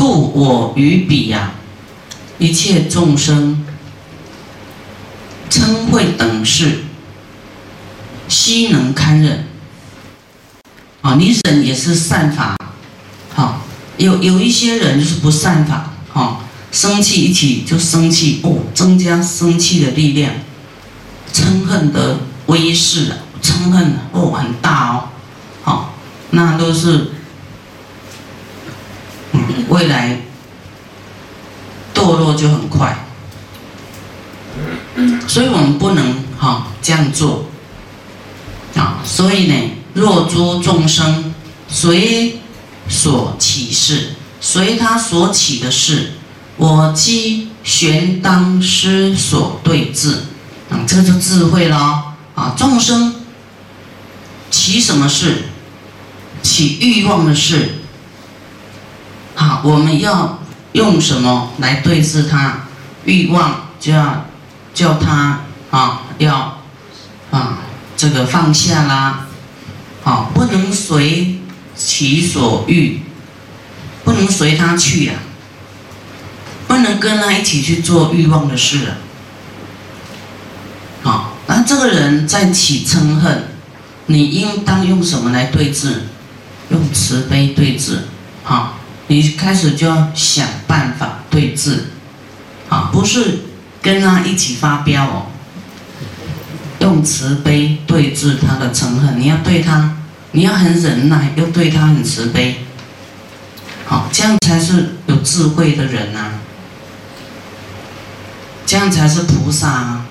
故我于彼呀，一切众生称会等事，悉能堪忍。啊，你忍也是善法。好，有有一些人就是不善法。好，生气一起就生气哦，增加生气的力量，嗔恨的威势啊，嗔恨哦很大哦。好，那都是。未来堕落就很快，所以我们不能哈这样做啊。所以呢，若诸众生随所起事，随他所起的事，我即玄当师所对治啊，这个就智慧了啊。众生起什么事？起欲望的事。好，我们要用什么来对治他欲望？就要叫他啊，要啊，这个放下啦。好，不能随其所欲，不能随他去呀，不能跟他一起去做欲望的事啊。好，那这个人在起嗔恨，你应当用什么来对治？用慈悲对治，好。你开始就要想办法对峙，啊，不是跟他一起发飙哦，用慈悲对峙他的嗔恨。你要对他，你要很忍耐，又对他很慈悲，好，这样才是有智慧的人呐，这样才是菩萨啊。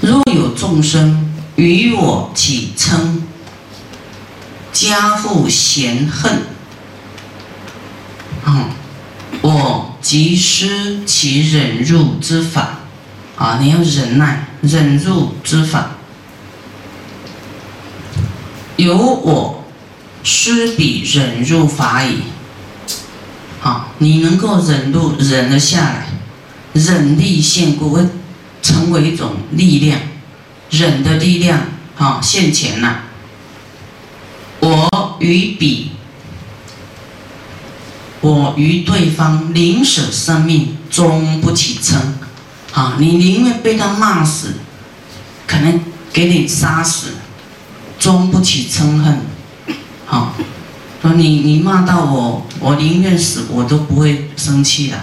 若有众生与我起嗔，家父嫌恨。嗯，我即施其忍辱之法，啊，你要忍耐忍辱之法，由我施彼忍辱法矣。啊，你能够忍住忍了下来，忍力现故会成为一种力量，忍的力量，啊现前了。我与彼。我与对方宁舍生命，终不起嗔。啊，你宁愿被他骂死，可能给你杀死，终不起嗔恨。好，说你你骂到我，我宁愿死，我都不会生气的。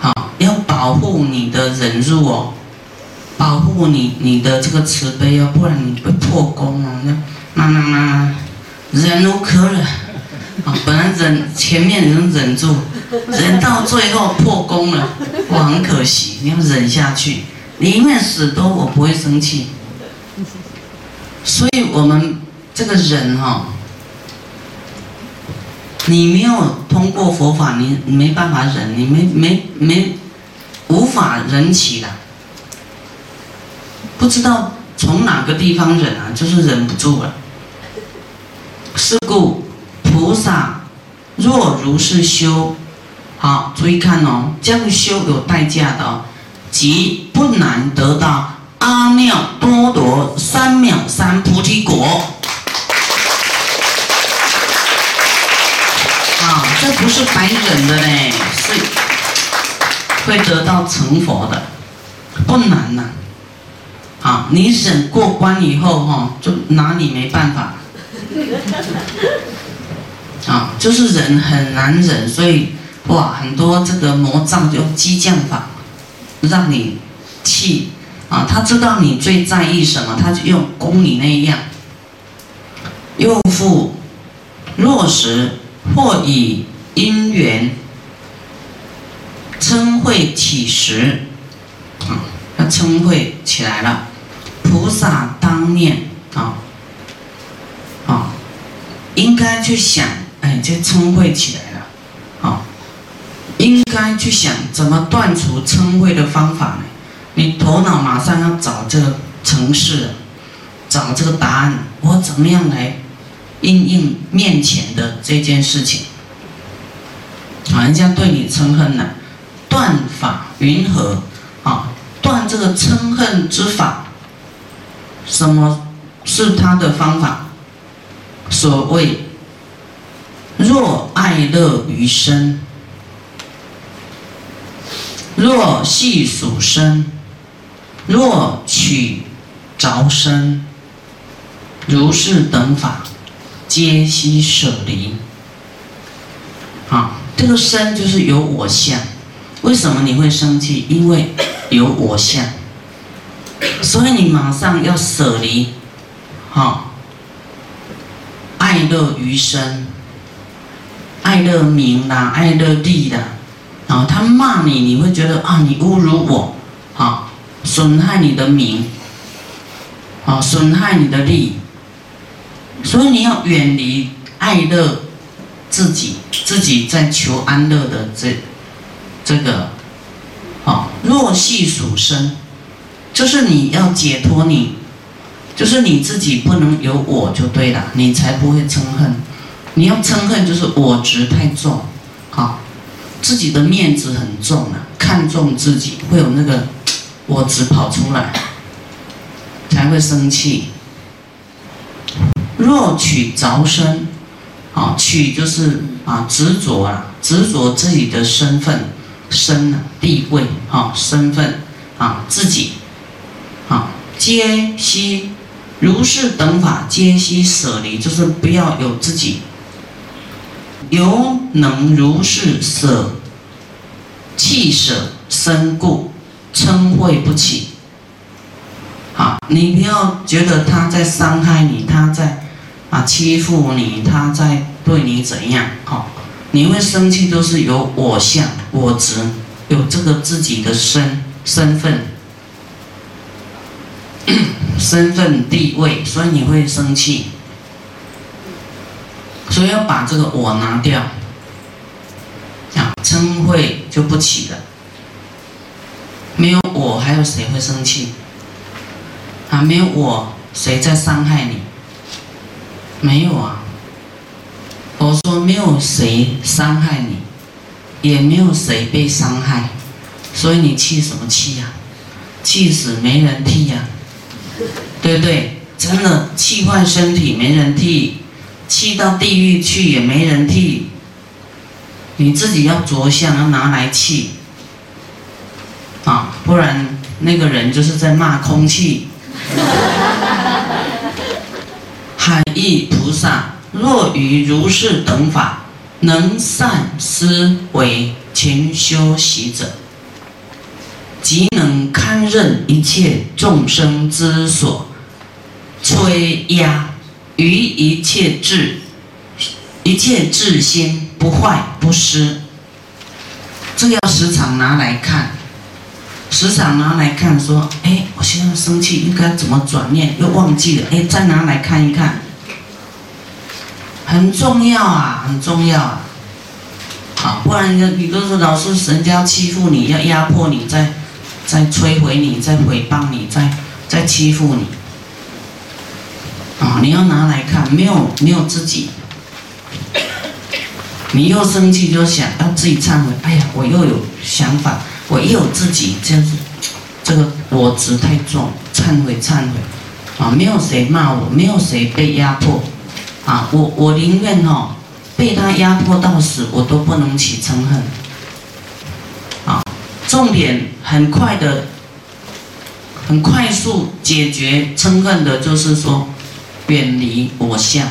好，要保护你的忍辱哦，保护你你的这个慈悲哦，不然你会破功哦。那那那那，忍无可忍。啊，本来忍前面能忍住，忍到最后破功了，哇，很可惜。你要忍下去，你宁愿死都我不会生气。所以我们这个人哈，你没有通过佛法，你没办法忍，你没没没无法忍起来，不知道从哪个地方忍啊，就是忍不住了。是故。菩萨若如是修，好，注意看哦，这样修有代价的哦，即不难得到阿耨多罗三藐三菩提果。啊，这不是白忍的嘞，是会得到成佛的，不难呐。啊，你忍过关以后哈，就拿你没办法。啊，就是忍很难忍，所以哇，很多这个魔障就激将法，让你气啊。他知道你最在意什么，他就用攻你那样。又复落实或以因缘称会起时，啊，他称会起来了，菩萨当念啊啊，应该去想。哎，这嗔恚起来了，好，应该去想怎么断除嗔恚的方法呢？你头脑马上要找这个程式，找这个答案，我怎么样来应应面前的这件事情？啊，人家对你嗔恨呢，断法云何？啊，断这个嗔恨之法，什么是他的方法？所谓。若爱乐于身。若系属身，若取着身，如是等法，皆悉舍离。啊，这个身就是有我相。为什么你会生气？因为有我相，所以你马上要舍离。好，爱乐于身，爱乐名啦，爱乐利啦。啊，他骂你，你会觉得啊，你侮辱我，啊，损害你的名，啊，损害你的利，所以你要远离爱乐，自己自己在求安乐的这这个，啊，若系属身，就是你要解脱你，就是你自己不能有我就对了，你才不会嗔恨，你要嗔恨就是我执太重，好。自己的面子很重啊，看重自己会有那个我执跑出来，才会生气。若取着身，啊，取就是啊执着啊，执着自己的身份、身啊地位啊身份啊自己，啊皆悉如是等法皆悉舍离，就是不要有自己。犹能如是舍弃舍身故，嗔恚不起。好，你不要觉得他在伤害你，他在啊欺负你，他在对你怎样？好，你会生气都是有我相、我执，有这个自己的身身份、身份地位，所以你会生气。所以要把这个我拿掉，啊，嗔恚就不起了。没有我，还有谁会生气？啊，没有我，谁在伤害你？没有啊。我说没有谁伤害你，也没有谁被伤害，所以你气什么气呀？气死没人替呀，对不对？真的气坏身体没人替。气到地狱去也没人替，你自己要着相，要拿来气，啊，不然那个人就是在骂空气。海义菩萨，若于如是等法，能善思维勤修习者，即能堪任一切众生之所摧压。于一切智，一切智心不坏不失，这要时常拿来看，时常拿来看，说，哎，我现在生气，应该怎么转念？又忘记了，哎，再拿来看一看，很重要啊，很重要啊，好，不然你你都是老是人家欺负你，要压迫你，再再摧毁你，再诽谤你，再再欺负你。啊！你要拿来看，没有没有自己，你又生气就想要自己忏悔。哎呀，我又有想法，我又有自己，这样子，这个我执太重，忏悔忏悔。啊，没有谁骂我，没有谁被压迫，啊，我我宁愿哦，被他压迫到死，我都不能起嗔恨。啊，重点很快的，很快速解决嗔恨的，就是说。远离我相，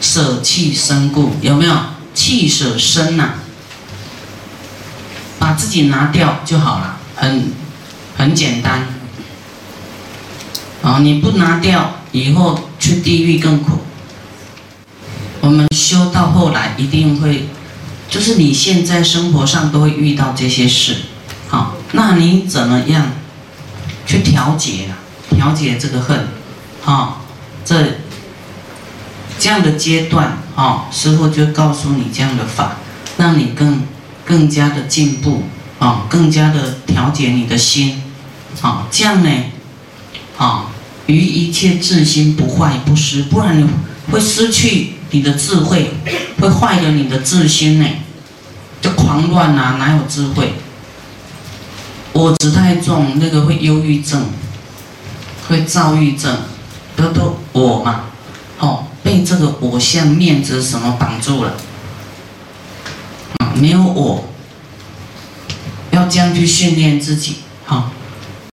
舍弃身故，有没有？弃舍身呐，把自己拿掉就好了，很很简单。啊，你不拿掉，以后去地狱更苦。我们修到后来一定会，就是你现在生活上都会遇到这些事，好，那你怎么样去调节啊？调节这个恨，好。这这样的阶段，哦，师傅就告诉你这样的法，让你更更加的进步，哦，更加的调节你的心，哦，这样呢，哦，于一切智心不坏不失，不然你会失去你的智慧，会坏了你的智心呢，就狂乱啊，哪有智慧？我执太重，那个会忧郁症，会躁郁症。都都我嘛，哦，被这个我相面子什么挡住了，没有我，要这样去训练自己，好。